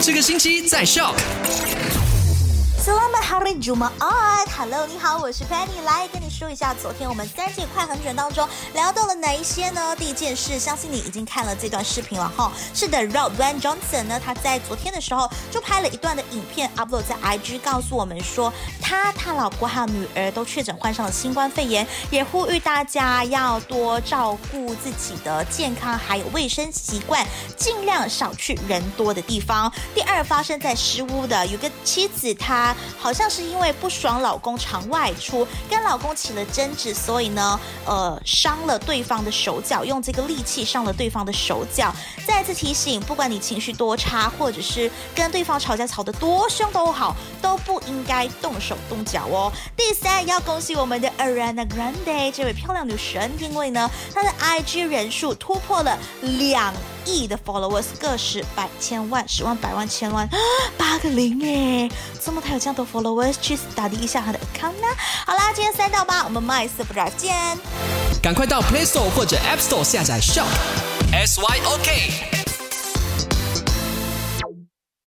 这个星期在校。Hello，hello 你好，我是 Penny，来跟你说一下，昨天我们三季快很准当中聊到了哪一些呢？第一件事，相信你已经看了这段视频了哈。是的，Rob Van Johnson 呢，他在昨天的时候就拍了一段的影片，upload 在 IG，告诉我们说，他、他老婆还有女儿都确诊患上了新冠肺炎，也呼吁大家要多照顾自己的健康，还有卫生习惯，尽量少去人多的地方。第二，发生在石屋的有个妻子，她好像是因为不爽老公常外出，跟老公起了争执，所以呢，呃，伤了对方的手脚，用这个利器伤了对方的手脚。再次提醒，不管你情绪多差，或者是跟对方吵架吵得多凶都好，都不应该动手动脚哦。第三，要恭喜我们的 Ariana Grande 这位漂亮女神，因为呢，她的 IG 人数突破了两亿的 followers，个十百千万十万百万千万，八个零耶！怎么他有这样多 followers？去 study 一下他的 account 呢？好啦，今天三到八，我们 My Super Drive 见。赶快到 Play Store 或者 App Store 下载 Shop S Y O K。